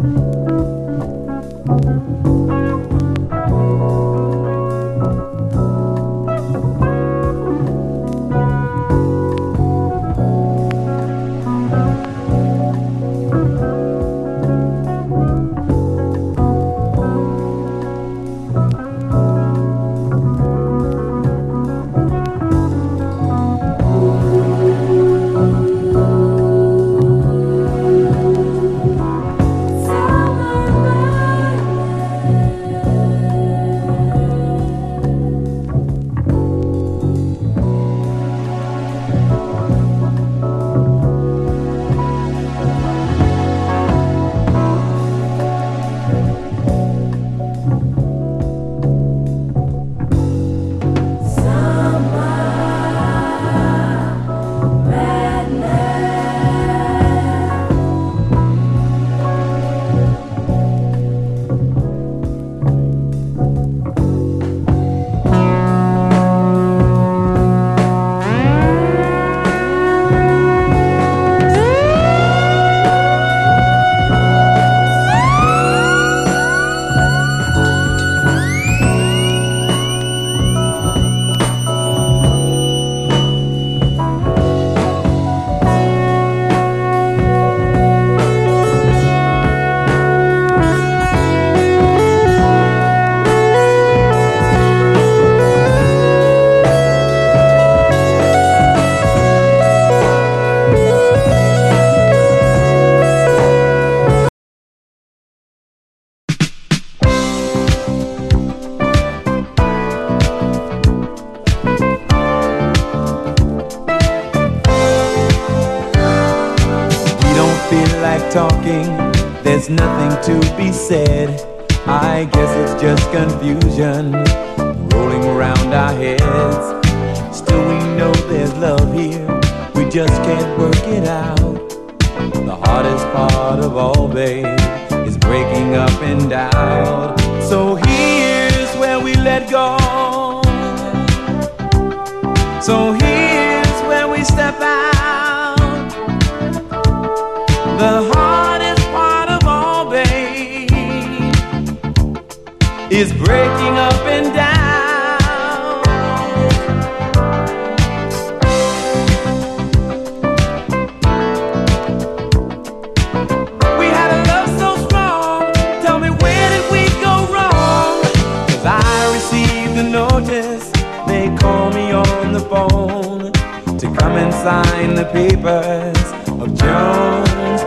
Tchau. Talking, there's nothing to be said. I guess it's just confusion rolling around our heads. Still, we know there's love here, we just can't work it out. The hardest part of all, babe, is breaking up and out. So here's where we let go. So here's breaking up and down. We had a love so strong. Tell me where did we go wrong? 'Cause I received a notice. They call me on the phone to come and sign the papers of Jones